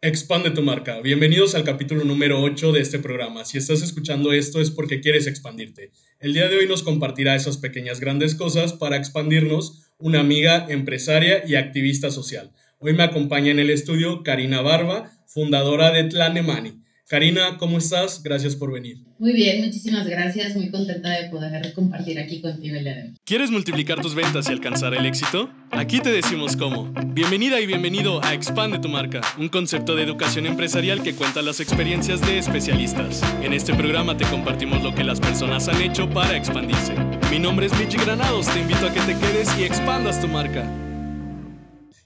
Expande tu marca. Bienvenidos al capítulo número 8 de este programa. Si estás escuchando esto es porque quieres expandirte. El día de hoy nos compartirá esas pequeñas grandes cosas para expandirnos una amiga empresaria y activista social. Hoy me acompaña en el estudio Karina Barba, fundadora de Tlanemani. Karina, ¿cómo estás? Gracias por venir. Muy bien, muchísimas gracias. Muy contenta de poder compartir aquí contigo el día ¿Quieres multiplicar tus ventas y alcanzar el éxito? Aquí te decimos cómo. Bienvenida y bienvenido a Expande tu marca, un concepto de educación empresarial que cuenta las experiencias de especialistas. En este programa te compartimos lo que las personas han hecho para expandirse. Mi nombre es Michi Granados, te invito a que te quedes y expandas tu marca.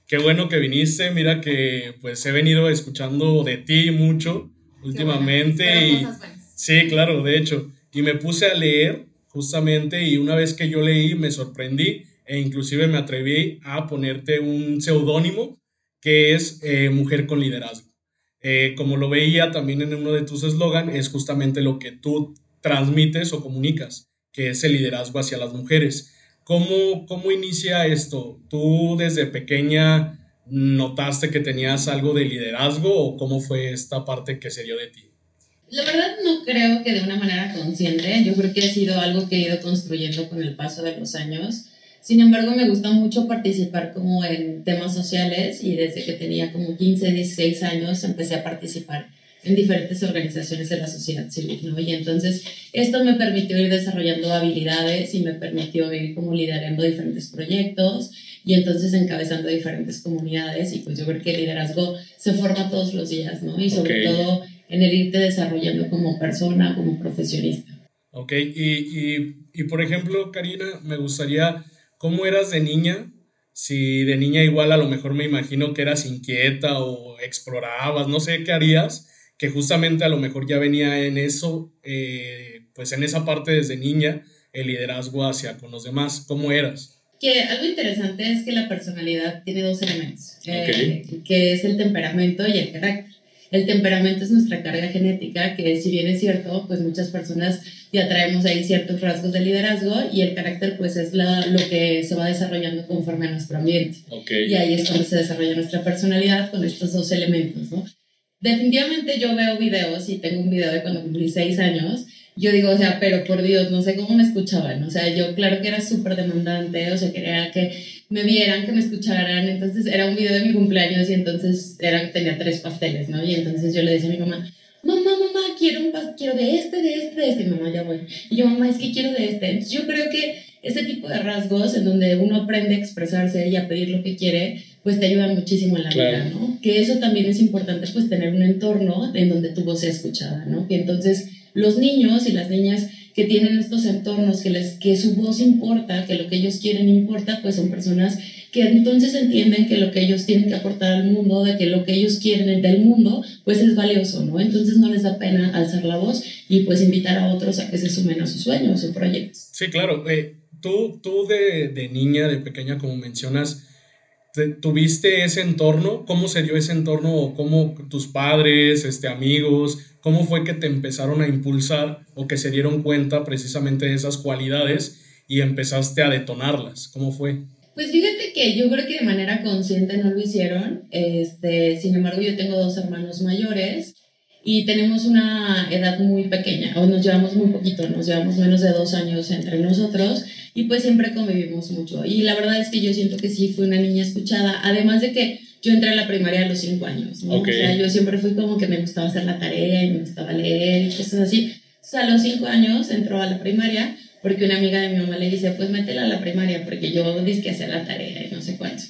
Qué bueno que viniste, mira que pues he venido escuchando de ti mucho últimamente. Y, sí, claro, de hecho. Y me puse a leer justamente y una vez que yo leí me sorprendí e inclusive me atreví a ponerte un seudónimo que es eh, Mujer con Liderazgo. Eh, como lo veía también en uno de tus eslogan, es justamente lo que tú transmites o comunicas, que es el liderazgo hacia las mujeres. ¿Cómo, cómo inicia esto? ¿Tú desde pequeña notaste que tenías algo de liderazgo o cómo fue esta parte que se dio de ti? La verdad no creo que de una manera consciente, yo creo que ha sido algo que he ido construyendo con el paso de los años. Sin embargo, me gusta mucho participar como en temas sociales y desde que tenía como 15, 16 años empecé a participar en diferentes organizaciones de la sociedad civil, ¿no? Y entonces esto me permitió ir desarrollando habilidades y me permitió ir como liderando diferentes proyectos y entonces encabezando diferentes comunidades y pues yo creo que el liderazgo se forma todos los días, ¿no? Y sobre todo en el irte desarrollando como persona, como profesionista. Ok, y, y, y por ejemplo, Karina, me gustaría, ¿cómo eras de niña? Si de niña igual a lo mejor me imagino que eras inquieta o explorabas, no sé qué harías, que justamente a lo mejor ya venía en eso, eh, pues en esa parte desde niña, el liderazgo hacia con los demás. ¿Cómo eras? Que algo interesante es que la personalidad tiene dos elementos, eh, que es el temperamento y el carácter. El temperamento es nuestra carga genética, que si bien es cierto, pues muchas personas ya traemos ahí ciertos rasgos de liderazgo y el carácter pues es la, lo que se va desarrollando conforme a nuestro ambiente. Y ahí es cuando se desarrolla nuestra personalidad con estos dos elementos, ¿no? Definitivamente yo veo videos y tengo un video de cuando cumplí seis años yo digo, o sea, pero por Dios, no sé cómo me escuchaban, o sea, yo claro que era súper demandante, o sea, quería que me vieran, que me escucharan, entonces era un video de mi cumpleaños y entonces eran, tenía tres pasteles, ¿no? Y entonces yo le decía a mi mamá, mamá, mamá, quiero un pastel, quiero de este, de este, de este, y mamá, ya voy. Y yo, mamá, es que quiero de este. Entonces yo creo que ese tipo de rasgos en donde uno aprende a expresarse y a pedir lo que quiere, pues te ayudan muchísimo en la vida, ¿no? Que eso también es importante, pues tener un entorno en donde tu voz sea escuchada, ¿no? Que entonces los niños y las niñas que tienen estos entornos, que, les, que su voz importa, que lo que ellos quieren importa, pues son personas que entonces entienden que lo que ellos tienen que aportar al mundo, de que lo que ellos quieren del mundo, pues es valioso, ¿no? Entonces no les da pena alzar la voz y pues invitar a otros a que se sumen a sus sueños o proyectos. Sí, claro. Eh, tú, tú de, de niña, de pequeña, como mencionas, ¿Tuviste ese entorno? ¿Cómo se dio ese entorno? ¿Cómo tus padres, este, amigos, cómo fue que te empezaron a impulsar o que se dieron cuenta precisamente de esas cualidades y empezaste a detonarlas? ¿Cómo fue? Pues fíjate que yo creo que de manera consciente no lo hicieron. Este, sin embargo, yo tengo dos hermanos mayores y tenemos una edad muy pequeña, o nos llevamos muy poquito, nos llevamos menos de dos años entre nosotros y pues siempre convivimos mucho. Y la verdad es que yo siento que sí fui una niña escuchada, además de que yo entré a la primaria a los cinco años, ¿no? O sea, yo siempre fui como que me gustaba hacer la tarea y me gustaba leer y cosas así. O sea, a los cinco años entró a la primaria porque una amiga de mi mamá le dice, pues métela a la primaria porque yo dije que hacer la tarea y no sé cuánto.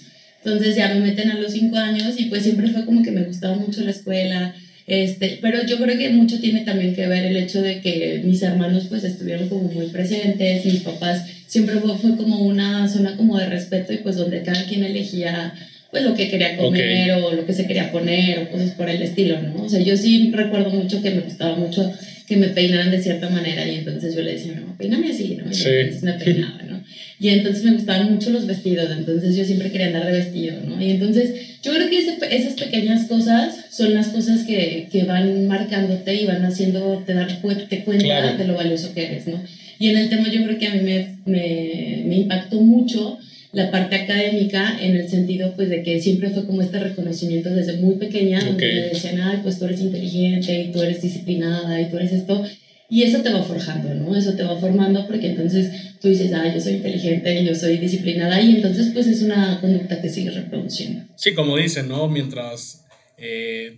Entonces ya me meten a los cinco años y pues siempre fue como que me gustaba mucho la escuela, este, pero yo creo que mucho tiene también que ver el hecho de que mis hermanos pues estuvieron como muy presentes, mis papás siempre fue, fue como una zona como de respeto y pues donde cada quien elegía pues lo que quería comer o lo que se quería poner o cosas por el estilo, ¿no? O sea, yo sí recuerdo mucho que me gustaba mucho que me peinaran de cierta manera y entonces yo le decía, no, peíname así, ¿no? Y entonces me peinaba, ¿no? Y entonces me gustaban mucho los vestidos, entonces yo siempre quería andar de vestido, ¿no? Y entonces yo creo que esas pequeñas cosas son las cosas que, que, van marcándote y van haciéndote dar cuenta de lo valioso que eres, ¿no? Y en el tema yo creo que a mí me, me, me impactó mucho la parte académica en el sentido pues de que siempre fue como este reconocimiento desde muy pequeña, donde me decían, ay, pues tú eres inteligente y tú eres disciplinada y tú eres esto. Y eso te va forjando, ¿no? Eso te va formando porque entonces tú dices, ah, yo soy inteligente y yo soy disciplinada y entonces pues es una conducta que sigue reproduciendo. Sí, como dicen, ¿no? Mientras eh,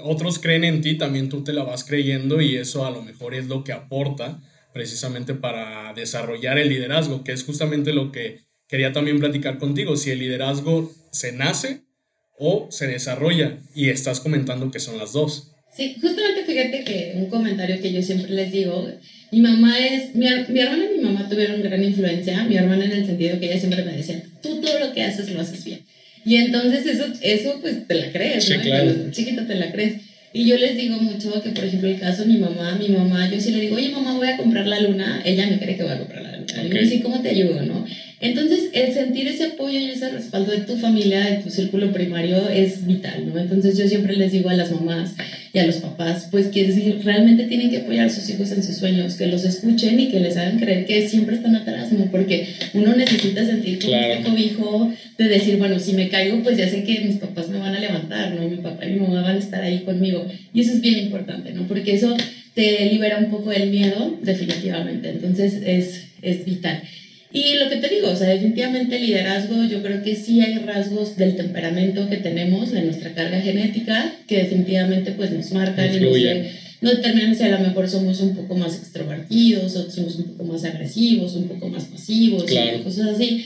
otros creen en ti, también tú te la vas creyendo y eso a lo mejor es lo que aporta precisamente para desarrollar el liderazgo, que es justamente lo que quería también platicar contigo, si el liderazgo se nace o se desarrolla y estás comentando que son las dos. Sí, justamente fíjate que un comentario que yo siempre les digo, mi mamá es, mi, mi hermana y mi mamá tuvieron gran influencia, mi hermana en el sentido que ella siempre me decía, tú todo lo que haces lo haces bien. Y entonces eso, eso pues te la crees, ¿no? Claro. Chiquita te la crees. Y yo les digo mucho que, por ejemplo, el caso de mi mamá, mi mamá, yo sí le digo, oye, mamá, voy a comprar la luna, ella me cree que voy a comprar la luna. Y me dice, ¿cómo te ayudo, no? Entonces, el sentir ese apoyo y ese respaldo de tu familia, de tu círculo primario, es vital, ¿no? Entonces, yo siempre les digo a las mamás y a los papás, pues que realmente tienen que apoyar a sus hijos en sus sueños, que los escuchen y que les hagan creer que siempre están atrás, ¿no? Porque uno necesita sentir como claro. este cobijo de decir, bueno, si me caigo, pues ya sé que mis papás me van a levantar, ¿no? Mi papá y mi mamá van a estar ahí conmigo. Y eso es bien importante, ¿no? Porque eso te libera un poco el miedo, definitivamente. Entonces, es, es vital. Y lo que te digo, o sea, definitivamente el liderazgo, yo creo que sí hay rasgos del temperamento que tenemos, de nuestra carga genética, que definitivamente pues nos marcan y nos, no determinan si a lo mejor somos un poco más extrovertidos, o somos un poco más agresivos, un poco más pasivos, cosas así.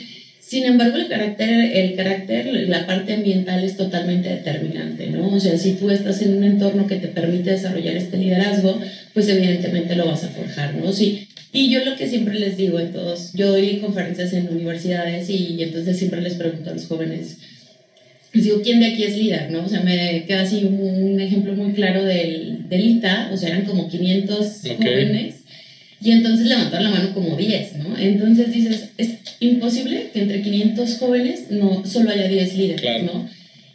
Sin embargo, el carácter, el carácter, la parte ambiental es totalmente determinante, ¿no? O sea, si tú estás en un entorno que te permite desarrollar este liderazgo, pues evidentemente lo vas a forjar, ¿no? Si y yo lo que siempre les digo a todos, yo doy conferencias en universidades y, entonces siempre les pregunto a los jóvenes, les digo, ¿quién de aquí es líder? ¿no? O sea, me queda así un, ejemplo muy claro del, del, ITA, o sea, eran como 500 jóvenes y entonces levantaron la mano como 10, ¿no? Entonces dices, es imposible que entre 500 jóvenes no solo haya 10 líderes, ¿no?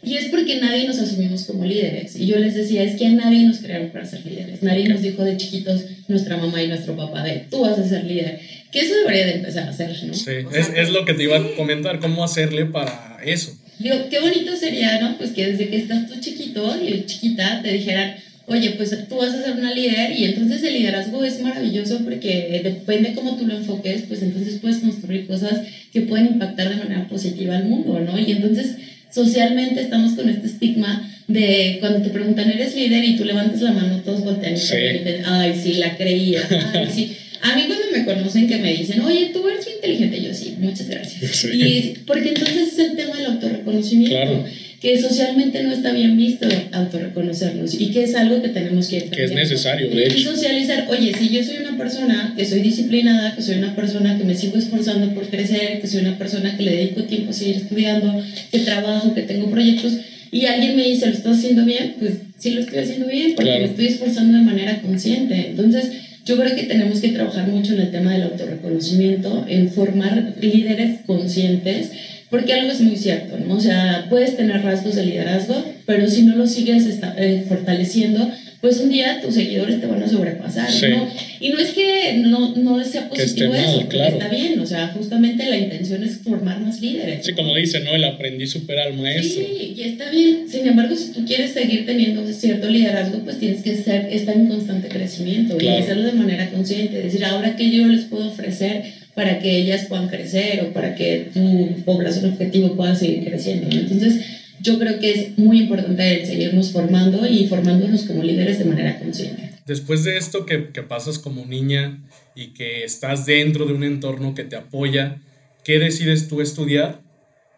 Y es porque nadie nos asumimos como líderes. Y yo les decía, es que nadie nos crearon para ser líderes. Nadie nos dijo de chiquitos, nuestra mamá y nuestro papá, de tú vas a ser líder. Que eso debería de empezar a hacer, ¿no? Sí, es, es, lo que te iba a comentar, cómo hacerle para eso. Digo, qué bonito sería, ¿no? Pues que desde que estás tú chiquito y chiquita te dijeran, oye, pues tú vas a ser una líder y entonces el liderazgo es maravilloso porque depende cómo tú lo enfoques, pues entonces puedes construir cosas que pueden impactar de manera positiva al mundo, ¿no? Y entonces socialmente estamos con este estigma de cuando te preguntan, ¿eres líder? Y tú levantas la mano, todos voltean y dicen, ay, sí, la creía, ay, sí. A mí cuando me conocen que me dicen, oye, tú eres muy inteligente, yo sí, muchas gracias. Y porque entonces es el tema del autorreconocimiento. Claro que socialmente no está bien visto autorreconocernos y que es algo que tenemos que Que es necesario, de hecho. Y socializar, oye, si yo soy una persona que soy disciplinada, que soy una persona que me sigo esforzando por crecer, que soy una persona que le dedico tiempo a seguir estudiando, que trabajo, que tengo proyectos, y alguien me dice, ¿lo estás haciendo bien? Pues sí lo estoy haciendo bien, porque me estoy esforzando de manera consciente. Entonces, yo creo que tenemos que trabajar mucho en el tema del autorreconocimiento, en formar líderes conscientes porque algo es muy cierto, ¿no? O sea, puedes tener rasgos de liderazgo, pero si no lo sigues eh, fortaleciendo, pues un día tus seguidores te van a sobrepasar, ¿no? Y no es que no, no sea positivo eso, claro. está bien, o sea, justamente la intención es formar más líderes. Sí, como dice, ¿no? El aprendiz supera al maestro. Sí, y está bien. Sin embargo, si tú quieres seguir teniendo cierto liderazgo, pues tienes que ser, estar en constante crecimiento y hacerlo de manera consciente, decir, ahora que yo les puedo ofrecer para que ellas puedan crecer o para que tu población objetivo pueda seguir creciendo. Entonces, yo creo que es muy importante seguirnos formando y formándonos como líderes de manera consciente. Después de esto que, que pasas como niña y que estás dentro de un entorno que te apoya, ¿qué decides tú estudiar?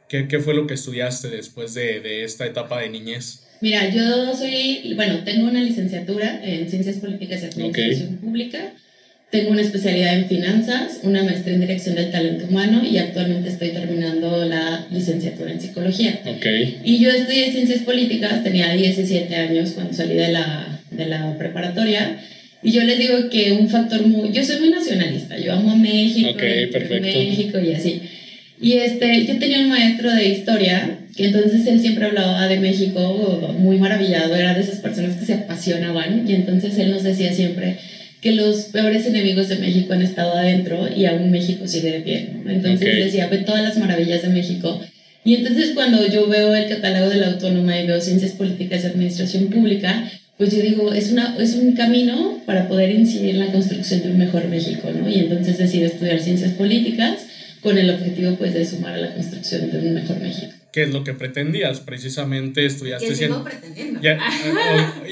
¿Qué, qué fue lo que estudiaste después de, de esta etapa de niñez? Mira, yo soy, bueno, tengo una licenciatura en Ciencias Políticas y Administración Pública tengo una especialidad en finanzas, una maestría en dirección del talento humano y actualmente estoy terminando la licenciatura en psicología. Okay. Y yo estudié ciencias políticas, tenía 17 años cuando salí de la, de la preparatoria. Y yo les digo que un factor muy... Yo soy muy nacionalista, yo amo México, okay, perfecto. México y así. Y este, yo tenía un maestro de historia que entonces él siempre hablaba de México muy maravillado, era de esas personas que se apasionaban y entonces él nos decía siempre que los peores enemigos de México han estado adentro y aún México sigue de pie. Entonces decía, ve todas las maravillas de México. Y entonces cuando yo veo el catálogo de la autónoma y veo ciencias políticas y administración pública, pues yo digo, es, una, es un camino para poder incidir en la construcción de un mejor México, ¿no? Y entonces decido estudiar ciencias políticas con el objetivo pues de sumar a la construcción de un mejor México. ¿Qué es lo que pretendías? Precisamente estudiaste... Que sigo pretendiendo. Ya,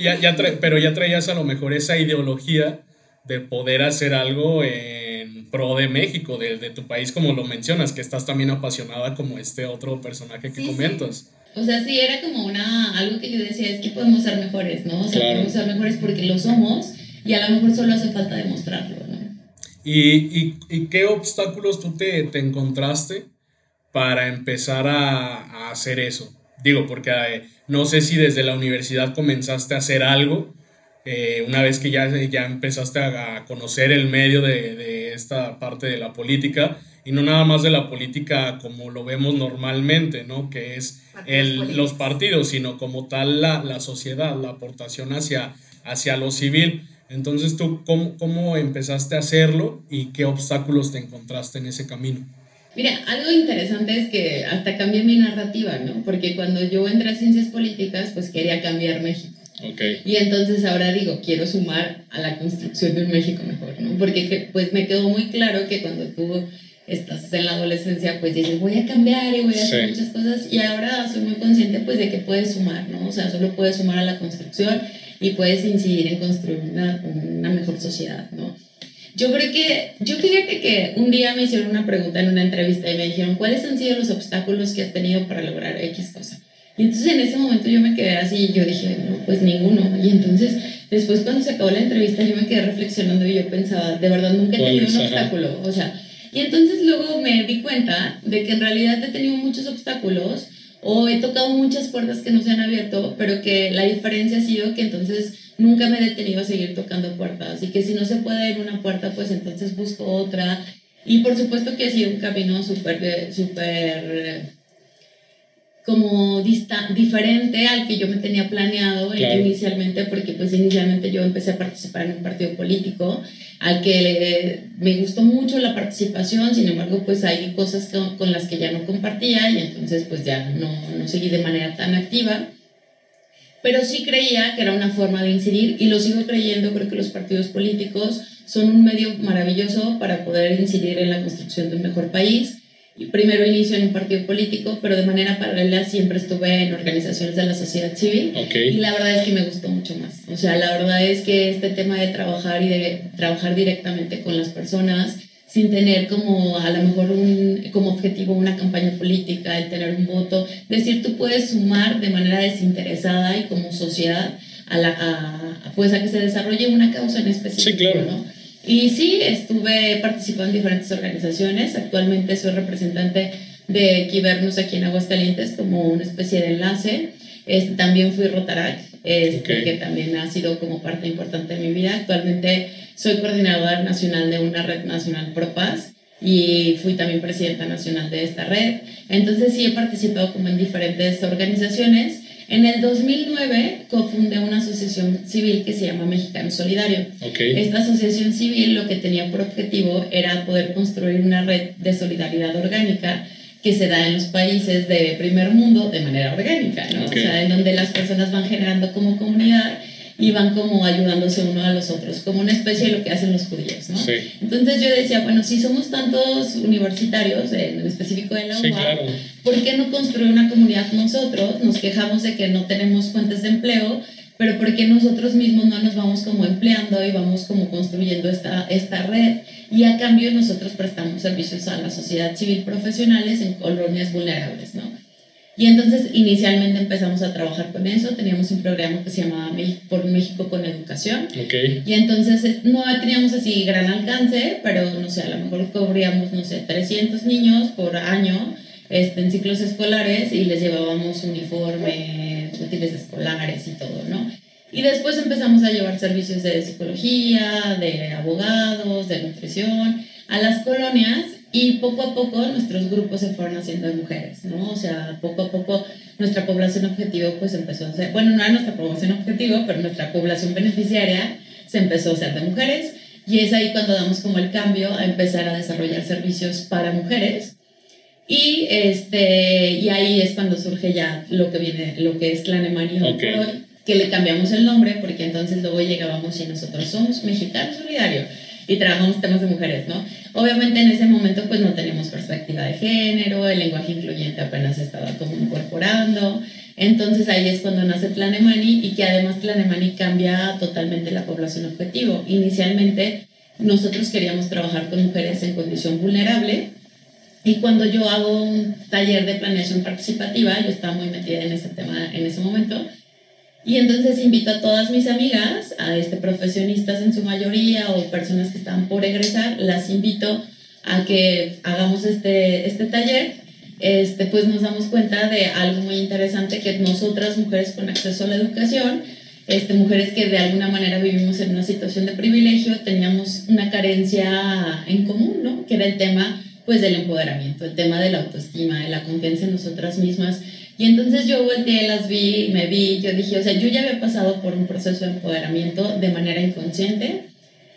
ya, ya pero ya traías a lo mejor esa ideología de poder hacer algo en pro de México, de, de, tu país, como lo mencionas, que estás también apasionada como este otro personaje que comentas. O sea, sí, era como una, algo que yo decía, es que podemos ser mejores, ¿no? O sea, podemos ser mejores porque lo somos y a lo mejor solo hace falta demostrarlo, ¿no? ¿Y, y, y qué obstáculos tú te, te encontraste para empezar a, a, hacer eso? Digo, porque eh, no sé si desde la universidad comenzaste a hacer algo, eh, una vez que ya, ya empezaste a, conocer el medio de, de esta parte de la política, y no nada más de la política como lo vemos normalmente, ¿no? Que es el, los partidos, sino como tal la, la, sociedad, la aportación hacia, hacia lo civil. Entonces, ¿tú cómo, cómo empezaste a hacerlo y qué obstáculos te encontraste en ese camino? Mira, algo interesante es que hasta cambié mi narrativa, ¿no? Porque cuando yo entré a ciencias políticas, pues quería cambiar México. Okay. Y entonces ahora digo, quiero sumar a la construcción de un México mejor, ¿no? Porque pues me quedó muy claro que cuando tú estás en la adolescencia, pues dices, voy a cambiar y voy a hacer muchas cosas y ahora soy muy consciente pues de que puedes sumar, ¿no? O sea, solo puedes sumar a la construcción y puedes incidir en construir una, una mejor sociedad, ¿no? Yo creo que, yo fíjate que un día me hicieron una pregunta en una entrevista y me dijeron, ¿cuáles han sido los obstáculos que has tenido para lograr X cosa? Y entonces en ese momento yo me quedé así y yo dije, no, pues ninguno. Y entonces después cuando se acabó la entrevista yo me quedé reflexionando y yo pensaba, de verdad nunca he tenido un obstáculo. O sea, y entonces luego me di cuenta de que en realidad he tenido muchos obstáculos o he tocado muchas puertas que no se han abierto, pero que la diferencia ha sido que entonces nunca me he detenido a seguir tocando puertas y que si no se puede en una puerta, pues entonces busco otra. Y por supuesto que ha sido un camino súper, súper como diferente al que yo me tenía planeado inicialmente, porque pues inicialmente yo empecé a participar en un partido político al que me gustó mucho la participación, sin embargo pues hay cosas con, las que ya no compartía y entonces pues ya no, no seguí de manera tan activa, pero sí creía que era una forma de incidir y lo sigo creyendo, creo que los partidos políticos son un medio maravilloso para poder incidir en la construcción de un mejor país primero inicio en un partido político, pero de manera paralela siempre estuve en organizaciones de la sociedad civil. Y la verdad es que me gustó mucho más. O sea, la verdad es que este tema de trabajar y de trabajar directamente con las personas, sin tener como a lo mejor un, como objetivo una campaña política, el tener un voto, decir tú puedes sumar de manera desinteresada y como sociedad a, la, a, pues a que se desarrolle una causa en específico. Sí, claro. ¿no? Y sí, estuve participando en diferentes organizaciones. Actualmente soy representante de Kibernos aquí en Aguascalientes como una especie de enlace. Este, también fui Rotarac, este, que también ha sido como parte importante de mi vida. Actualmente soy coordinadora nacional de una red nacional ProPaz y fui también presidenta nacional de esta red. Entonces sí he participado como en diferentes organizaciones en el 2009 cofundé una asociación civil que se llama Mexicano Solidario. Esta asociación civil lo que tenía por objetivo era poder construir una red de solidaridad orgánica que se da en los países de primer mundo de manera orgánica, ¿no? O sea, en donde las personas van generando como comunidad y van como ayudándose uno a los otros, como una especie de lo que hacen los judíos, ¿no? Entonces yo decía, bueno, si somos tantos universitarios, en específico de la UBA, ¿por qué no construir una comunidad nosotros? Nos quejamos de que no tenemos fuentes de empleo, pero ¿por qué nosotros mismos no nos vamos como empleando y vamos como construyendo esta, esta red? Y a cambio nosotros prestamos servicios a la sociedad civil profesionales en colonias vulnerables, ¿no? Y entonces inicialmente empezamos a trabajar con eso, teníamos un programa que se llamaba Por México con Educación. Okay. Y entonces eh, no teníamos así gran alcance, pero no sé, a lo mejor cubríamos, no sé, 300 niños por año este, en ciclos escolares y les llevábamos uniformes, útiles escolares y todo, ¿no? Y después empezamos a llevar servicios de psicología, de abogados, de nutrición a las colonias y poco a poco nuestros grupos se fueron haciendo de mujeres, ¿no? O sea, poco a poco nuestra población objetivo pues empezó a ser, bueno, no era nuestra población objetivo, pero nuestra población beneficiaria se empezó a hacer de mujeres y es ahí cuando damos como el cambio a empezar a desarrollar servicios para mujeres. Y, este, y ahí es cuando surge ya lo que viene, lo que es Clan Emanuel que le cambiamos el nombre porque entonces luego llegábamos y nosotros somos mexicanos solidarios y trabajamos temas de mujeres, ¿no? Obviamente en ese momento pues no teníamos perspectiva de género, el lenguaje incluyente apenas estaba como incorporando, entonces ahí es cuando nace Planemani y que además Planemani cambia totalmente la población objetivo. Inicialmente nosotros queríamos trabajar con mujeres en condición vulnerable y cuando yo hago un taller de planeación participativa, yo estaba muy metida en ese tema en ese momento, y entonces invito a todas mis amigas, a este, profesionistas en su mayoría o personas que están por egresar, las invito a que hagamos este, este taller. Este, pues nos damos cuenta de algo muy interesante que nosotras, mujeres con acceso a la educación, este, mujeres que de alguna manera vivimos en una situación de privilegio, teníamos una carencia en común, ¿no? Que era el tema pues del empoderamiento, el tema de la autoestima, de la confianza en nosotras mismas y entonces yo volteé, las vi, me vi, yo dije, o sea, yo ya había pasado por un proceso de empoderamiento de manera inconsciente.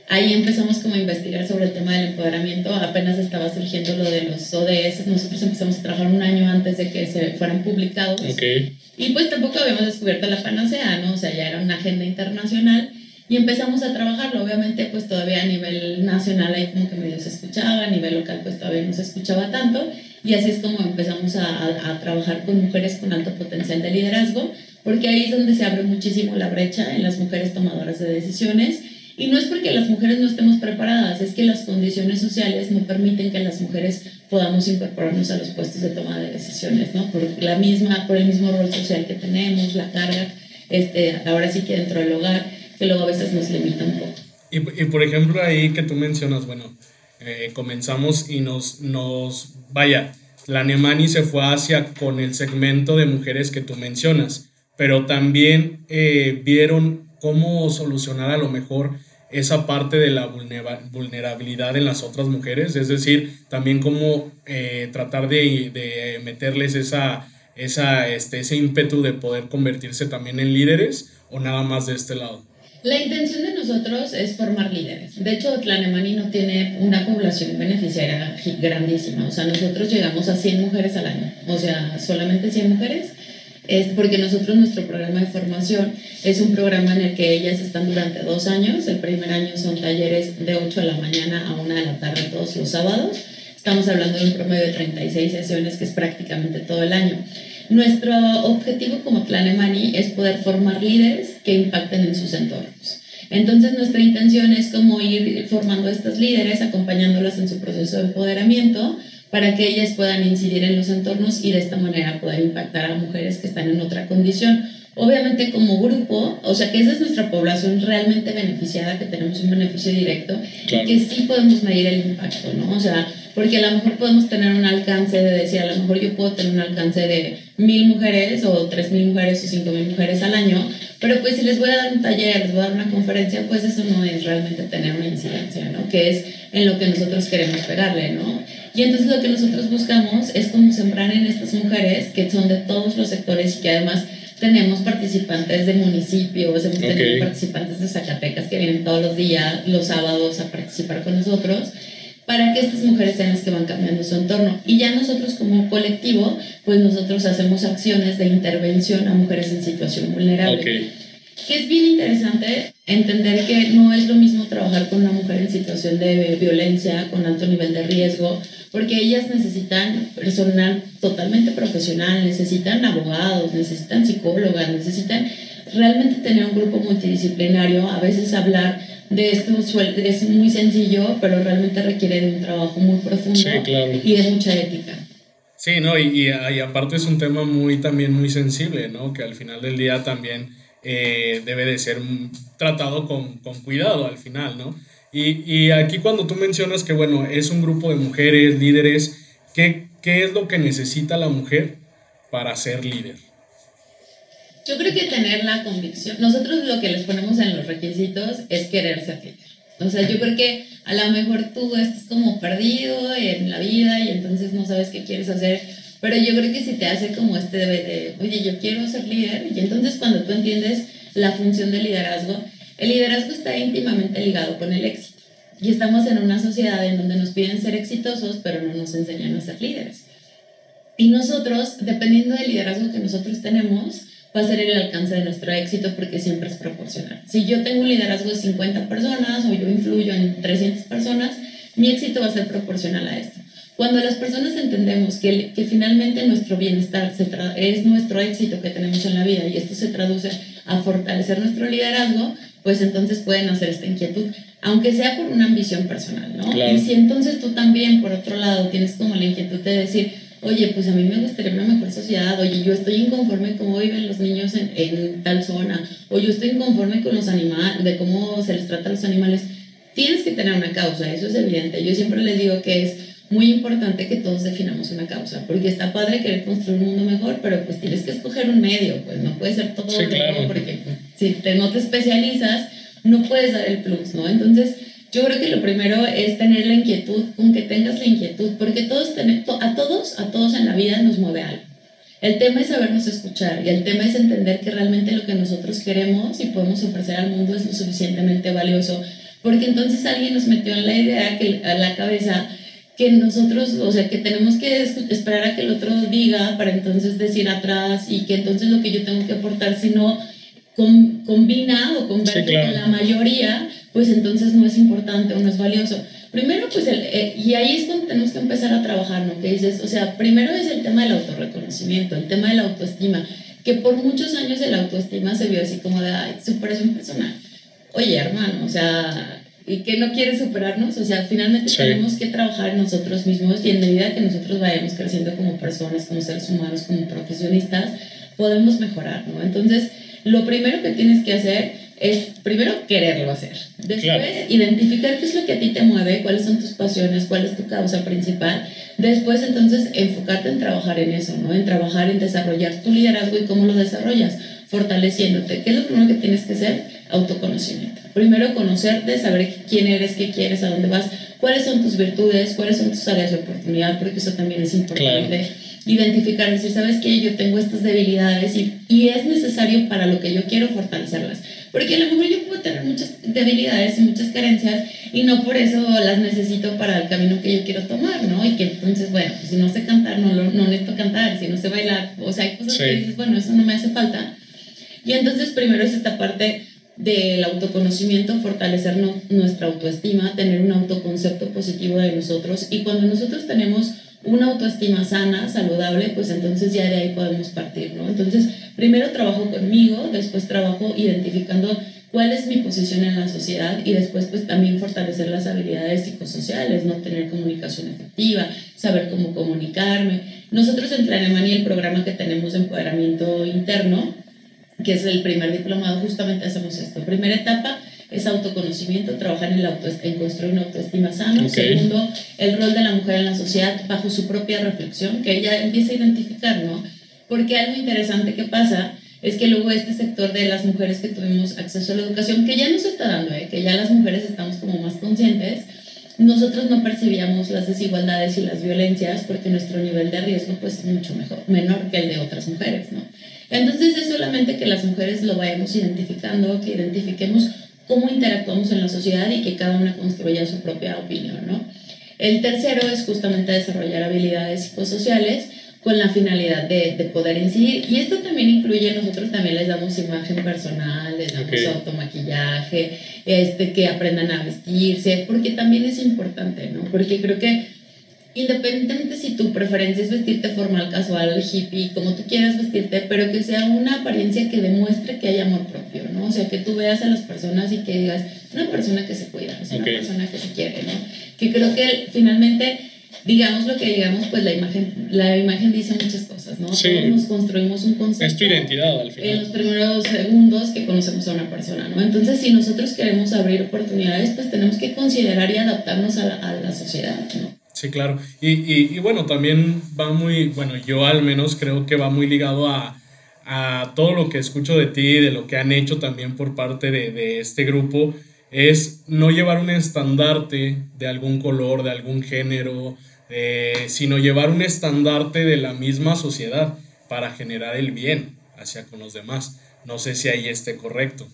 Ahí empezamos como a investigar sobre el tema del empoderamiento, apenas estaba surgiendo lo de los ODS, nosotros empezamos a trabajar un año antes de que se fueran publicados. Okay. Y pues tampoco habíamos descubierto la panacea, ¿no? O sea, ya era una agenda internacional y empezamos a trabajarlo. Obviamente, pues todavía a nivel nacional ahí como que medio se escuchaba, a nivel local pues todavía no se escuchaba tanto. Y así es como empezamos a, a, trabajar con mujeres con alto potencial de liderazgo, porque ahí es donde se abre muchísimo la brecha en las mujeres tomadoras de decisiones. Y no es porque las mujeres no estemos preparadas, es que las condiciones sociales no permiten que las mujeres podamos incorporarnos a los puestos de toma de decisiones, ¿no? Por, la misma, por el mismo rol social que tenemos, la carga, este, ahora sí que dentro del hogar, que luego a veces nos limita un poco. Y, y por ejemplo ahí que tú mencionas, bueno, eh, comenzamos y nos, nos, vaya, la Nemani se fue hacia con el segmento de mujeres que tú mencionas, pero también eh, vieron cómo solucionar a lo mejor esa parte de la vulnerabilidad en las otras mujeres, es decir, también cómo eh, tratar de, de, meterles esa, esa, este, ese ímpetu de poder convertirse también en líderes o nada más de este lado. La intención de nosotros es formar líderes. De hecho, Tlanemani no tiene una población beneficiaria grandísima. O sea, nosotros llegamos a 100 mujeres al año. O sea, solamente 100 mujeres. Es porque nosotros nuestro programa de formación es un programa en el que ellas están durante dos años. El primer año son talleres de 8 de la mañana a 1 de la tarde todos los sábados. Estamos hablando de un promedio de 36 sesiones que es prácticamente todo el año. Nuestro objetivo como Planemani es poder formar líderes que impacten en sus entornos. Entonces nuestra intención es como ir formando a estos líderes, acompañándolas en su proceso de empoderamiento para que ellas puedan incidir en los entornos y de esta manera poder impactar a mujeres que están en otra condición. Obviamente como grupo, o sea que esa es nuestra población realmente beneficiada, que tenemos un beneficio directo y que sí podemos medir el impacto, ¿no? O sea, porque a lo mejor podemos tener un alcance de decir, a lo mejor yo puedo tener un alcance de mil mujeres o tres mil mujeres o cinco mil mujeres al año, pero pues si les voy a dar un taller, les voy a dar una conferencia, pues eso no es realmente tener una incidencia, ¿no? Que es en lo que nosotros queremos pegarle, ¿no? Y entonces lo que nosotros buscamos es como sembrar en estas mujeres que son de todos los sectores y que además tenemos participantes de municipios, hemos tenido participantes de Zacatecas que vienen todos los días, los sábados, a participar con nosotros para que estas mujeres sean las que van cambiando su entorno. Y ya nosotros como colectivo, pues nosotros hacemos acciones de intervención a mujeres en situación vulnerable. Que es bien interesante entender que no es lo mismo trabajar con una mujer en situación de violencia, con alto nivel de riesgo, porque ellas necesitan personal totalmente profesional, necesitan abogados, necesitan psicólogas, necesitan realmente tener un grupo multidisciplinario, a veces hablar de esto es muy sencillo, pero realmente requiere de un trabajo muy profundo y de mucha ética. Sí, no, y, y, aparte es un tema muy también muy sensible, ¿no? Que al final del día también eh, debe de ser tratado con, con, cuidado al final, ¿no? Y, y, aquí cuando tú mencionas que, bueno, es un grupo de mujeres, líderes, ¿qué, ¿qué es lo que necesita la mujer para ser líder? Yo creo que tener la convicción, nosotros lo que les ponemos en los requisitos es querer ser líder. O sea, yo creo que a lo mejor tú estás como perdido en la vida y entonces no sabes qué quieres hacer, pero yo creo que si te hace como este de, oye, yo quiero ser líder, y entonces cuando tú entiendes la función del liderazgo, El liderazgo está íntimamente ligado con el éxito. Y estamos en una sociedad en donde nos piden ser exitosos, pero no nos enseñan a ser líderes. Y nosotros, dependiendo del liderazgo que nosotros tenemos, va a ser el alcance de nuestro éxito porque siempre es proporcional. Si yo tengo un liderazgo de 50 personas o yo influyo en 300 personas, mi éxito va a ser proporcional a esto. Cuando las personas entendemos que, que finalmente nuestro bienestar se es nuestro éxito que tenemos en la vida y esto se traduce a fortalecer nuestro liderazgo, pues entonces pueden hacer esta inquietud, aunque sea por una ambición personal, ¿no? Y si entonces tú también, por otro lado, tienes como la inquietud de decir, oye, pues a mí me gustaría una mejor sociedad, oye, yo estoy inconforme con cómo viven los niños en, en tal zona, o yo estoy inconforme con los animales, de cómo se les trata a los animales, tienes que tener una causa, eso es evidente. Yo siempre les digo que es muy importante que todos definamos una causa, porque está padre querer construir un mundo mejor, pero pues tienes que escoger un medio, pues no puede ser todo sí, claro. porque si te, no te especializas, no puedes dar el plus, ¿no? Entonces, yo creo que lo primero es tener la inquietud, con que tengas la inquietud, porque todos a todos, a todos en la vida nos mueve algo. El tema es sabernos escuchar y el tema es entender que realmente lo que nosotros queremos y podemos ofrecer al mundo es lo suficientemente valioso, porque entonces alguien nos metió en la idea, que, a la cabeza, que nosotros, o sea, que tenemos que esperar a que el otro diga para entonces decir atrás y que entonces lo que yo tengo que aportar, si no combina o convierte con la mayoría, pues entonces no es importante o no es valioso. Primero, pues, el, eh, y ahí es donde tenemos que empezar a trabajar, ¿no? Que dices, o sea, primero es el tema del autorreconocimiento, el tema de la autoestima, que por muchos años el autoestima se vio así como de, ay, superación personal. Oye, hermano, o sea, ¿y que no quiere superarnos? O sea, finalmente tenemos que trabajar en nosotros mismos y en medida que nosotros vayamos creciendo como personas, como seres humanos, como profesionistas, podemos mejorar, ¿no? Entonces, lo primero que tienes que hacer es primero quererlo hacer. Después, identificar qué es lo que a ti te mueve, cuáles son tus pasiones, cuál es tu causa principal. Después, entonces, enfocarte en trabajar en eso, ¿no? En trabajar en desarrollar tu liderazgo y cómo lo desarrollas, fortaleciéndote. ¿Qué es lo primero que tienes que hacer? Autoconocimiento. Primero, conocerte, saber quién eres, qué quieres, a dónde vas, cuáles son tus virtudes, cuáles son tus áreas de oportunidad, porque eso también es importante. Identificar, decir, ¿sabes qué? Yo tengo estas debilidades y, y es necesario para lo que yo quiero fortalecerlas porque a lo mejor yo puedo tener muchas debilidades y muchas carencias y no por eso las necesito para el camino que yo quiero tomar, ¿no? Y que entonces, bueno, pues si no sé cantar, no, no necesito cantar, si no sé bailar, o sea, hay cosas que dices, bueno, eso no me hace falta. Y entonces primero es esta parte del autoconocimiento, fortalecer nuestra autoestima, tener un autoconcepto positivo de nosotros y cuando nosotros tenemos una autoestima sana, saludable, pues entonces ya de ahí podemos partir, ¿no? Entonces, primero trabajo conmigo, después trabajo identificando cuál es mi posición en la sociedad y después pues también fortalecer las habilidades psicosociales, no tener comunicación efectiva, saber cómo comunicarme. Nosotros en Planemani, el programa que tenemos de empoderamiento interno, que es el primer diplomado, justamente hacemos esto. Primera etapa, es autoconocimiento, trabajar en, la en construir una autoestima sana. Segundo, el rol de la mujer en la sociedad bajo su propia reflexión, que ella empieza a identificar, ¿no? Porque algo interesante que pasa es que luego este sector de las mujeres que tuvimos acceso a la educación, que ya no se está dando, ¿eh? que ya las mujeres estamos como más conscientes, nosotros no percibíamos las desigualdades y las violencias porque nuestro nivel de riesgo pues es mucho mejor, menor que el de otras mujeres, ¿no? Entonces es solamente que las mujeres lo vayamos identificando, que identifiquemos cómo interactuamos en la sociedad y que cada una construya su propia opinión, ¿no? El tercero es justamente desarrollar habilidades psicosociales con la finalidad de, de, poder incidir. Y esto también incluye, nosotros también les damos imagen personal, les damos automaquillaje, este, que aprendan a vestirse, porque también es importante, ¿no? Porque creo que independientemente si tu preferencia es vestirte formal, casual, hippie, como tú quieras vestirte, pero que sea una apariencia que demuestre que hay amor propio, ¿no? O sea, que tú veas a las personas y que digas, una persona que se cuida, es una persona que se quiere, ¿no? Que creo que finalmente, digamos lo que digamos, pues la imagen, la imagen dice muchas cosas, ¿no? Sí. Todos nos construimos un concepto. Es tu identidad al final. En los primeros segundos que conocemos a una persona, ¿no? Entonces, si nosotros queremos abrir oportunidades, pues tenemos que considerar y adaptarnos a la, a la sociedad, ¿no? Sí, claro. Y, y, y, bueno, también va muy, bueno, yo al menos creo que va muy ligado a, a todo lo que escucho de ti, de lo que han hecho también por parte de, de, este grupo, es no llevar un estandarte de algún color, de algún género, eh, sino llevar un estandarte de la misma sociedad para generar el bien hacia con los demás. No sé si ahí esté correcto.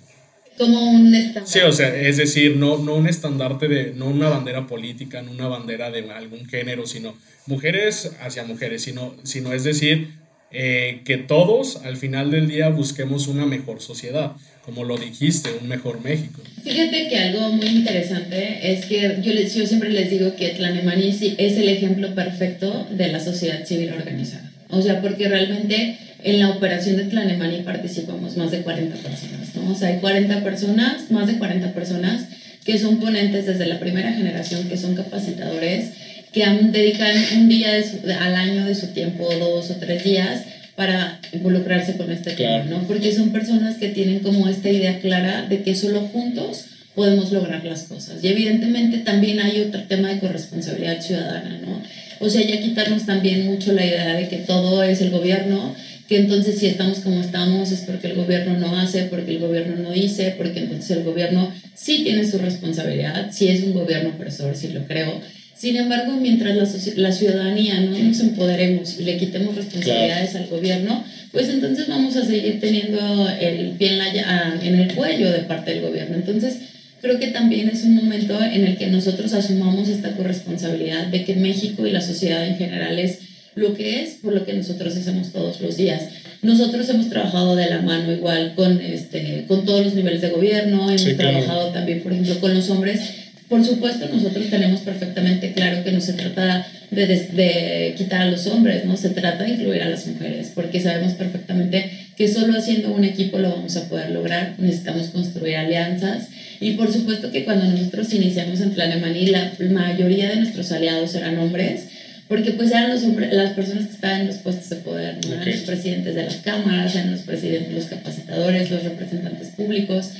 Como un estandarte. Sí, o sea, es decir, no, no un estandarte de, no una bandera política, no una bandera de algún género, sino mujeres hacia mujeres, sino, sino es decir, eh, que todos al final del día busquemos una mejor sociedad, como lo dijiste, un mejor México. Fíjate que algo muy interesante es que yo, les, yo siempre les digo que Tlanemani es el ejemplo perfecto de la sociedad civil organizada. O sea, porque realmente en la operación de Tlanemani participamos más de 40 personas, ¿no? O sea, hay 40 personas, más de 40 personas que son ponentes desde la primera generación, que son capacitadores, que dedican un día al año de su tiempo, dos o tres días, para involucrarse con este tema, ¿no? Porque son personas que tienen como esta idea clara de que solo juntos podemos lograr las cosas. Y evidentemente también hay otro tema de corresponsabilidad ciudadana, ¿no? O sea, ya quitarnos también mucho la idea de que todo es el gobierno que entonces si estamos como estamos es porque el gobierno no hace, porque el gobierno no dice, porque entonces el gobierno sí tiene su responsabilidad, sí es un gobierno opresor, sí lo creo. Sin embargo, mientras la, la ciudadanía no nos empoderemos y le quitemos responsabilidades al gobierno, pues entonces vamos a seguir teniendo el pie en, la, en el cuello de parte del gobierno. Entonces, creo que también es un momento en el que nosotros asumamos esta corresponsabilidad de que México y la sociedad en general es lo que es por lo que nosotros hacemos todos los días. Nosotros hemos trabajado de la mano igual con, este, con todos los niveles de gobierno, hemos trabajado también, por ejemplo, con los hombres. Por supuesto, nosotros tenemos perfectamente claro que no se trata de, de, quitar a los hombres, no se trata de incluir a las mujeres, porque sabemos perfectamente que solo haciendo un equipo lo vamos a poder lograr. Necesitamos construir alianzas y por supuesto que cuando nosotros iniciamos en Planemani, la mayoría de nuestros aliados eran hombres porque pues eran los las personas que estaban en los puestos de poder, ¿no? eran los presidentes de las cámaras, eran los presidentes, los capacitadores, los representantes públicos.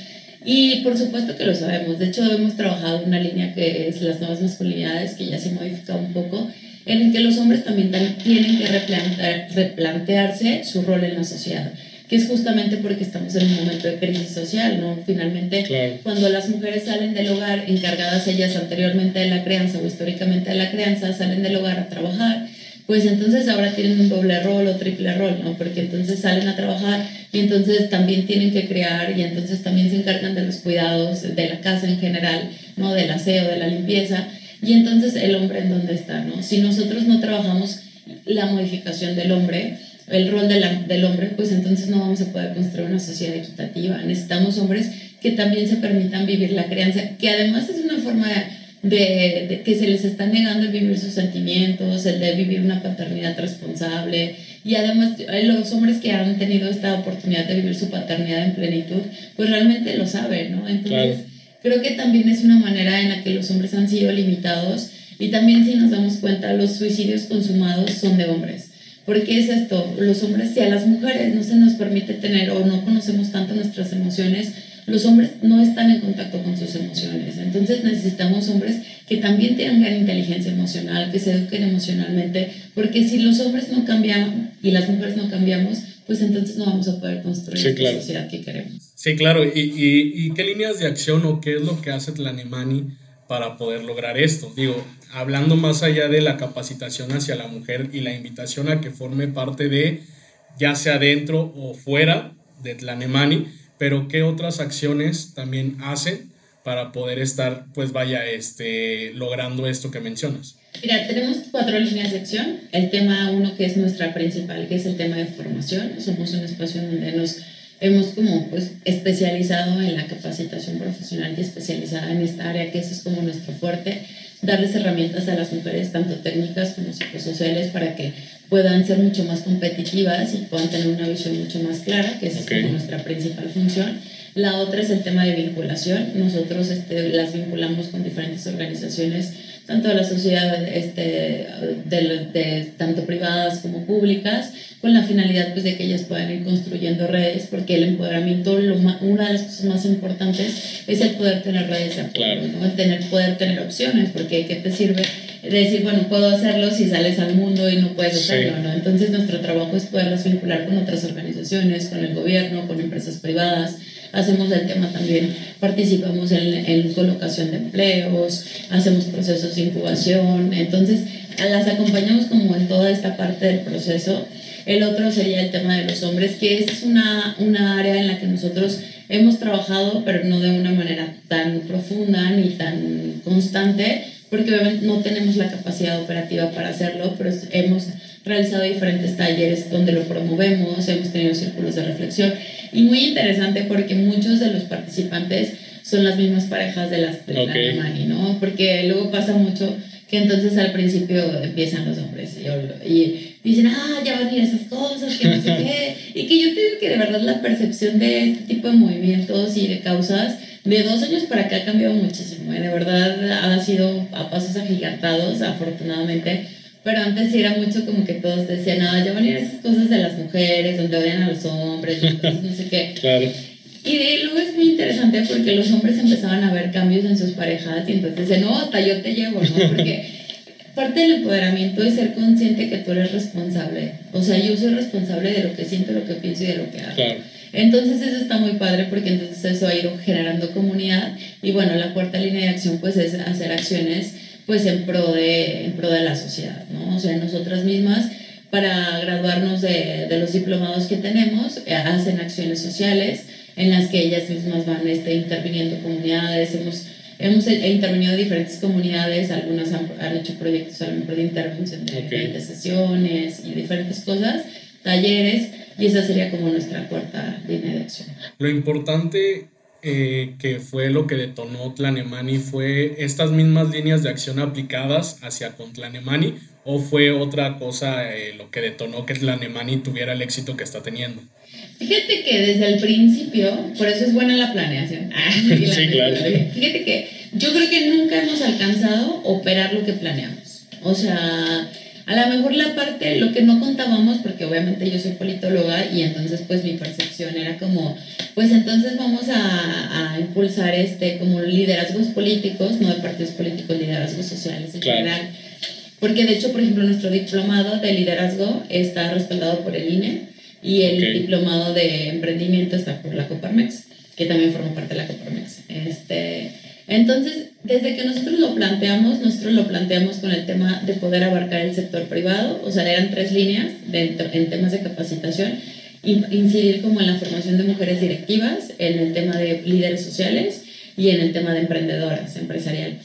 Y por supuesto que lo sabemos. De hecho, hemos trabajado una línea que es las nuevas masculinidades, que ya se modifica un poco, en el que los hombres también tienen que replantear, replantearse su rol en la sociedad que es justamente porque estamos en un momento de crisis social, ¿no? Finalmente, cuando las mujeres salen del hogar, encargadas ellas anteriormente de la crianza o históricamente de la crianza, salen del hogar a trabajar, pues entonces ahora tienen un doble rol o triple rol, ¿no? Porque entonces salen a trabajar y entonces también tienen que criar y entonces también se encargan de los cuidados de la casa en general, ¿no? Del aseo, de la limpieza. Y entonces el hombre en dónde está, ¿no? Si nosotros no trabajamos la modificación del hombre, el rol de la, del hombre, pues entonces no vamos a poder construir una sociedad equitativa. Necesitamos hombres que también se permitan vivir la crianza, que además es una forma de, de, que se les está negando el vivir sus sentimientos, el de vivir una paternidad responsable. Y además los hombres que han tenido esta oportunidad de vivir su paternidad en plenitud, pues realmente lo saben, ¿no? Entonces, creo que también es una manera en la que los hombres han sido limitados y también si nos damos cuenta, los suicidios consumados son de hombres. Porque es esto, los hombres, si a las mujeres no se nos permite tener o no conocemos tanto nuestras emociones, los hombres no están en contacto con sus emociones. Entonces necesitamos hombres que también tengan inteligencia emocional, que se eduquen emocionalmente, porque si los hombres no cambian y las mujeres no cambiamos, pues entonces no vamos a poder construir la sociedad que queremos. Sí, claro. ¿Y, y, y qué líneas de acción o qué es lo que hace Tlanemani para poder lograr esto? Digo, hablando más allá de la capacitación hacia la mujer y la invitación a que forme parte de, ya sea dentro o fuera de Tlanemani, pero qué otras acciones también hacen para poder estar, pues vaya, este, logrando esto que mencionas. Mira, tenemos cuatro líneas de acción. El tema uno que es nuestra principal, que es el tema de formación. Somos un espacio donde nos hemos como pues especializado en la capacitación profesional y especializada en esta área, que eso es como nuestro fuerte darles herramientas a las mujeres, tanto técnicas como psicosociales, para que puedan ser mucho más competitivas y puedan tener una visión mucho más clara, que esa es como nuestra principal función. La otra es el tema de vinculación. Nosotros este, las vinculamos con diferentes organizaciones, tanto de la sociedad, este, de, de, tanto privadas como públicas, con la finalidad pues, de que ellas puedan ir construyendo redes, porque el empoderamiento, lo una de las cosas más importantes es el poder tener redes de apoyo, ¿no? el tener, poder tener opciones, porque ¿qué te sirve? Decir, bueno, puedo hacerlo si sales al mundo y no puedes hacerlo, ¿no? Entonces nuestro trabajo es poderlas vincular con otras organizaciones, con el gobierno, con empresas privadas, hacemos el tema también, participamos en, en colocación de empleos, hacemos procesos de incubación, entonces las acompañamos como en toda esta parte del proceso. El otro sería el tema de los hombres, que es una, una área en la que nosotros hemos trabajado, pero no de una manera tan profunda ni tan constante, porque obviamente no tenemos la capacidad operativa para hacerlo, pero hemos realizado diferentes talleres donde lo promovemos, hemos tenido círculos de reflexión. Y muy interesante porque muchos de los participantes son las mismas parejas de las de la Mani, ¿no? Porque luego pasa mucho que entonces al principio empiezan los hombres y, dicen, ah, ya van a ir esas cosas, que no sé qué, y que yo creo que de verdad la percepción de este tipo de movimientos y de causas de dos años para acá ha cambiado muchísimo, ¿eh? de verdad ha sido a pasos agigantados, afortunadamente, pero antes sí era mucho como que todos decían, ah, ya van a ir esas cosas de las mujeres, donde odian a los hombres, entonces no sé qué. Claro. Y de luego es muy interesante porque los hombres empezaban a ver cambios en sus parejas y entonces dicen, no, hasta yo te llevo, ¿no? Porque parte del empoderamiento es ser consciente que tú eres responsable. O sea, yo soy responsable de lo que siento, lo que pienso y de lo que hago. Claro. Entonces eso está muy padre porque entonces eso ha ido generando comunidad. Y bueno, la cuarta línea de acción pues es hacer acciones pues en pro de, en pro de la sociedad, ¿no? O sea, nosotras mismas para graduarnos de, de los diplomados que tenemos, eh, hacen acciones sociales en las que ellas mismas van este, interviniendo comunidades, hemos, hemos intervenido en diferentes comunidades, algunas han, han hecho proyectos a lo mejor de intervención de sesiones y diferentes cosas, talleres, y esa sería como nuestra cuarta línea de acción. Lo importante eh, que fue lo que detonó Tlanemani fue estas mismas líneas de acción aplicadas hacia con Tlanemani o fue otra cosa eh, lo que detonó que Tlanemani tuviera el éxito que está teniendo? Fíjate que desde el principio, por eso es buena la planeación. Ah, sí, claro. Fíjate que yo creo que nunca hemos alcanzado operar lo que planeamos. O sea, a lo mejor la parte, lo que no contábamos, porque obviamente yo soy politóloga y entonces pues mi percepción era como, pues entonces vamos a, a impulsar este como liderazgos políticos, no de partidos políticos, liderazgos sociales en general. Porque de hecho, por ejemplo, nuestro diplomado de liderazgo está respaldado por el INE y el diplomado de emprendimiento está por la Coparmex, que también forma parte de la Coparmex. Este, entonces, desde que nosotros lo planteamos, nosotros lo planteamos con el tema de poder abarcar el sector privado, o sea, eran tres líneas en temas de capacitación, incidir como en la formación de mujeres directivas, en el tema de líderes sociales y en el tema de emprendedoras empresarial.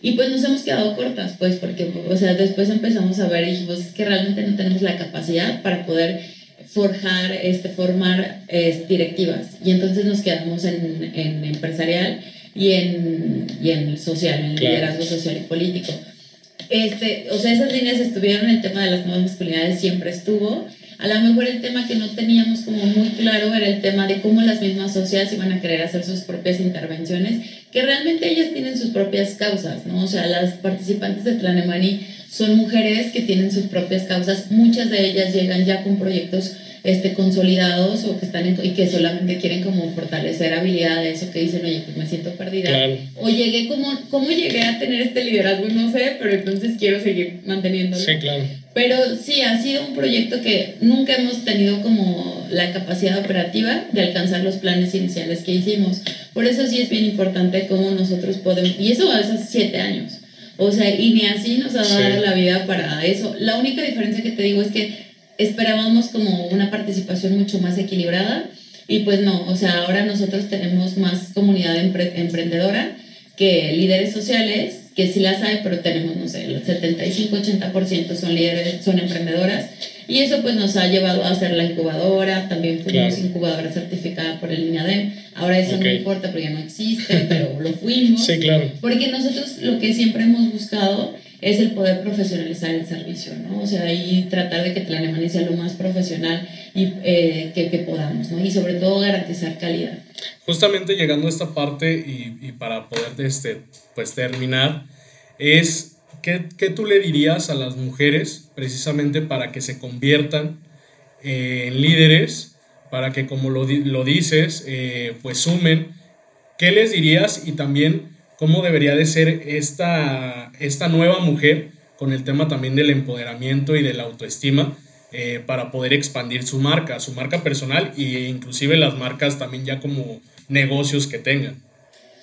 Y pues nos hemos quedado cortas, pues, porque, o sea, después empezamos a ver y dijimos, es que realmente no tenemos la capacidad para poder forjar, este, formar directivas. Y entonces nos quedamos en, en empresarial y en, y en social, en el liderazgo social y político. Este, o sea, esas líneas estuvieron, el tema de las nuevas masculinidades siempre estuvo. A lo mejor el tema que no teníamos como muy claro era el tema de cómo las mismas sociedades iban a querer hacer sus propias intervenciones, que realmente ellas tienen sus propias causas, ¿no? O sea, las participantes de Tlanemani son mujeres que tienen sus propias causas, muchas de ellas llegan ya con proyectos este, consolidados o que están y que solamente quieren como fortalecer habilidades o que dicen, oye, pues me siento perdida. O llegué como, ¿cómo llegué a tener este liderazgo? No sé, pero entonces quiero seguir manteniéndolo. Sí, claro. Pero sí, ha sido un proyecto que nunca hemos tenido como la capacidad operativa de alcanzar los planes iniciales que hicimos. Por eso sí es bien importante cómo nosotros podemos, y eso hace siete años. O sea, y ni así nos ha dado la vida para eso. La única diferencia que te digo es que esperábamos como una participación mucho más equilibrada y pues no, o sea, ahora nosotros tenemos más comunidad emprendedora que líderes sociales, que sí las hay, pero tenemos, no sé, el 75-80% son líderes, son emprendedoras y eso pues nos ha llevado a hacer la incubadora, también fuimos incubadora certificada por el INADEM, ahora eso no importa porque ya no existe, pero lo fuimos. Sí, claro. Porque nosotros lo que siempre hemos buscado es el poder profesionalizar el servicio, ¿no? O sea, y tratar de que Tlanemani sea lo más profesional y, eh, que, podamos, ¿no? Y sobre todo garantizar calidad. Justamente llegando a esta parte y, y para poder este, pues, terminar, es ¿qué, ¿qué, tú le dirías a las mujeres precisamente para que se conviertan eh, en líderes, para que como lo, lo dices, eh, pues sumen? ¿Qué les dirías y también cómo debería de ser esta, esta nueva mujer con el tema también del empoderamiento y de la autoestima eh, para poder expandir su marca, su marca personal e inclusive las marcas también ya como negocios que tengan.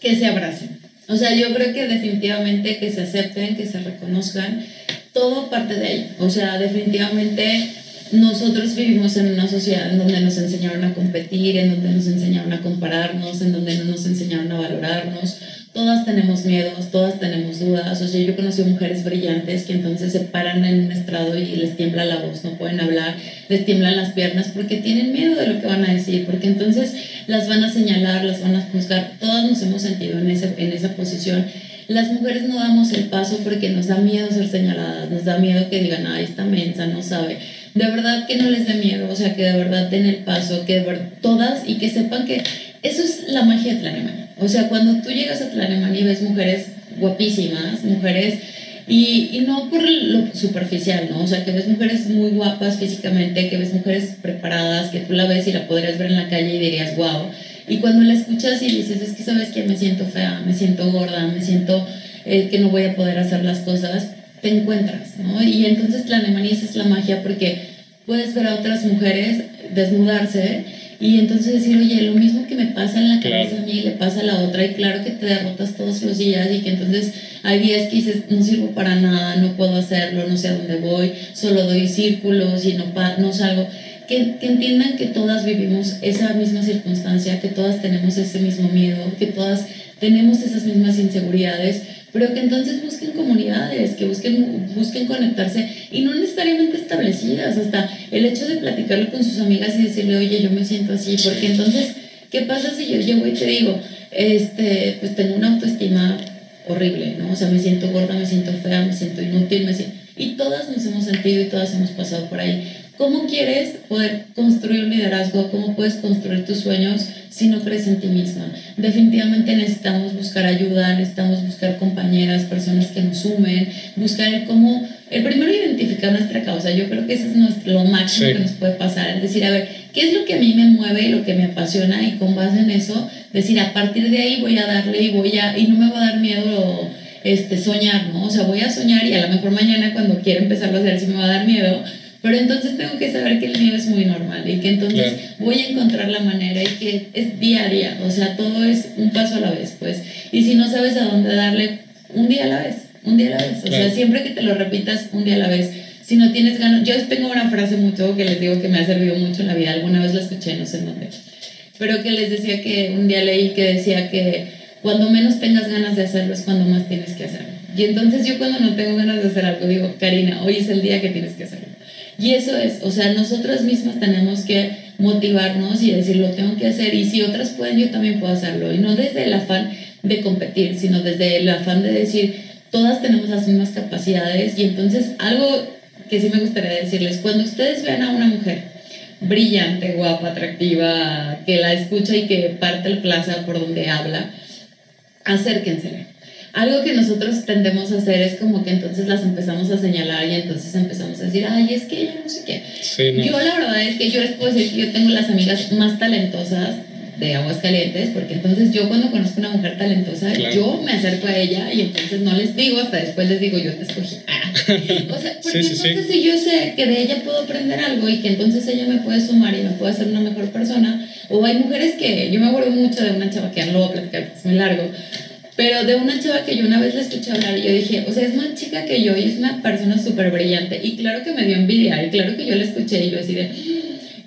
Que se abracen. O sea, yo creo que definitivamente que se acepten, que se reconozcan, todo parte de ahí. O sea, definitivamente nosotros vivimos en una sociedad en donde nos enseñaron a competir, en donde nos enseñaron a compararnos, en donde no nos enseñaron a valorarnos. Todas tenemos miedos, todas tenemos dudas. O sea, yo conocí mujeres brillantes que entonces se paran en un estrado y les tiembla la voz, no pueden hablar, les tiemblan las piernas porque tienen miedo de lo que van a decir, porque entonces las van a señalar, las van a juzgar. Todas nos hemos sentido en, ese, en esa posición las mujeres no damos el paso porque nos da miedo ser señaladas, nos da miedo que digan, ay, esta mensa no sabe de verdad que no les dé miedo, o sea, que de verdad den el paso, que de verdad, todas y que sepan que eso es la magia de Tlanemani. O sea, cuando tú llegas a Tlanemani y ves mujeres guapísimas, mujeres, y, y, no por lo superficial, ¿no? O sea, que ves mujeres muy guapas físicamente, que ves mujeres preparadas, que tú la ves y la podrías ver en la calle y dirías, wow. Y cuando la escuchas y dices, es que sabes que me siento fea, me siento gorda, me siento eh, que no voy a poder hacer las cosas, te encuentras, ¿no? Y entonces la esa es la magia porque puedes ver a otras mujeres desnudarse y entonces decir, oye, lo mismo que me pasa en la cabeza a mí le pasa a la otra y claro que te derrotas todos los días y que entonces hay días que dices, no sirvo para nada, no puedo hacerlo, no sé a dónde voy, solo doy círculos y no, no salgo. Que, que entiendan que todas vivimos esa misma circunstancia, que todas tenemos ese mismo miedo, que todas tenemos esas mismas inseguridades, pero que entonces busquen comunidades, que busquen, busquen conectarse y no necesariamente establecidas, hasta el hecho de platicarlo con sus amigas y decirle, oye, yo me siento así, porque entonces, ¿qué pasa si yo llego y te digo, este, pues tengo una autoestima horrible, ¿no? O sea, me siento gorda, me siento fea, me siento inútil, me siento... Y todas nos hemos sentido y todas hemos pasado por ahí. ¿Cómo quieres poder construir un liderazgo? ¿Cómo puedes construir tus sueños si no crees en ti misma? Definitivamente necesitamos buscar ayuda, necesitamos buscar compañeras, personas que nos sumen, buscar el cómo, el primero identificar nuestra causa. Yo creo que eso es nuestro, lo máximo que nos puede pasar, es decir, a ver, ¿qué es lo que a mí me mueve y lo que me apasiona? Y con base en eso, decir, a partir de ahí voy a darle y voy a, y no me va a dar miedo este, soñar, ¿no? O sea, voy a soñar y a lo mejor mañana cuando quiera empezarlo a hacer sí me va a dar miedo, pero entonces tengo que saber que el mío es muy normal y que entonces voy a encontrar la manera y que es día a día, o sea, todo es un paso a la vez, pues. Y si no sabes a dónde darle, un día a la vez, un día a la vez. O sea, siempre que te lo repitas, un día a la vez. Si no tienes ganas, yo tengo una frase mucho que les digo que me ha servido mucho en la vida, alguna vez la escuché, no sé en dónde, pero que les decía que un día leí que decía que cuando menos tengas ganas de hacerlo es cuando más tienes que hacerlo. Y entonces yo cuando no tengo ganas de hacer algo digo, Karina, hoy es el día que tienes que hacerlo. Y eso es, o sea, nosotras mismas tenemos que motivarnos y decir, lo tengo que hacer, y si otras pueden, yo también puedo hacerlo. Y no desde el afán de competir, sino desde el afán de decir, todas tenemos las mismas capacidades. Y entonces, algo que sí me gustaría decirles, cuando ustedes vean a una mujer brillante, guapa, atractiva, que la escucha y que parte el plaza por donde habla, acérquensele algo que nosotros tendemos a hacer es como que entonces las empezamos a señalar y entonces empezamos a decir, ay, es que yo no sé qué. Yo la verdad es que yo les puedo decir que yo tengo las amigas más talentosas de Aguascalientes, porque entonces yo cuando conozco una mujer talentosa, yo me acerco a ella y entonces no les digo, hasta después les digo, yo te escogí. Ah. O sea, porque entonces si yo sé que de ella puedo aprender algo y que entonces ella me puede sumar y me puede hacer una mejor persona, o hay mujeres que, yo me acuerdo mucho de una chava que no lo voy a platicar, es muy largo, pero de una chava que yo una vez la escuché hablar y yo dije, o sea, es más chica que yo y es una persona súper brillante. Y claro que me dio envidia y claro que yo la escuché y yo así de...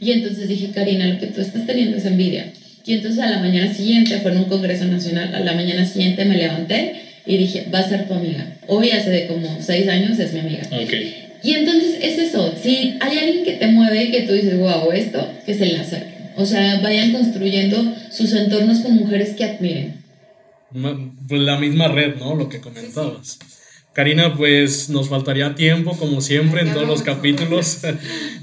Y entonces dije, Karina, lo que tú estás teniendo es envidia. Y entonces a la mañana siguiente, fue en un congreso nacional, a la mañana siguiente me levanté y dije, va a ser tu amiga. Hoy hace de como seis años es mi amiga. Okay. Y entonces es eso, si hay alguien que te mueve y que tú dices, wow, esto, que se le acerque. O sea, vayan construyendo sus entornos con mujeres que admiren la misma red, ¿no? Lo que comentabas. Karina, pues nos faltaría tiempo, como siempre, en todos los capítulos.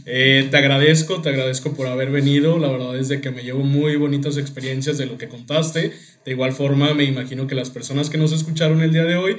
Eh, te agradezco, te agradezco por haber venido. La verdad es de que me llevo muy bonitas experiencias de lo que contaste. De igual forma, me imagino que las personas que nos escucharon el día de hoy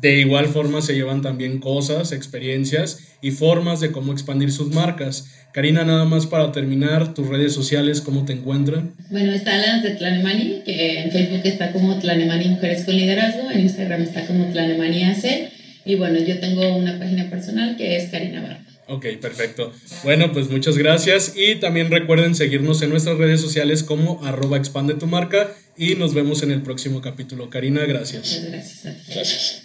de igual forma se llevan también cosas, experiencias y formas de cómo expandir sus marcas. Karina, nada más para terminar, tus redes sociales, ¿cómo te encuentran? Bueno, está la de Tlanemani, que en Facebook está como Tlanemani Mujeres con Liderazgo, en Instagram está como Tlanemani AC, y bueno, yo tengo una página personal que es Karina Barba. Ok, perfecto. Bueno, pues muchas gracias y también recuerden seguirnos en nuestras redes sociales como arroba expande tu marca y nos vemos en el próximo capítulo. Karina, gracias. Muchas gracias. Gracias.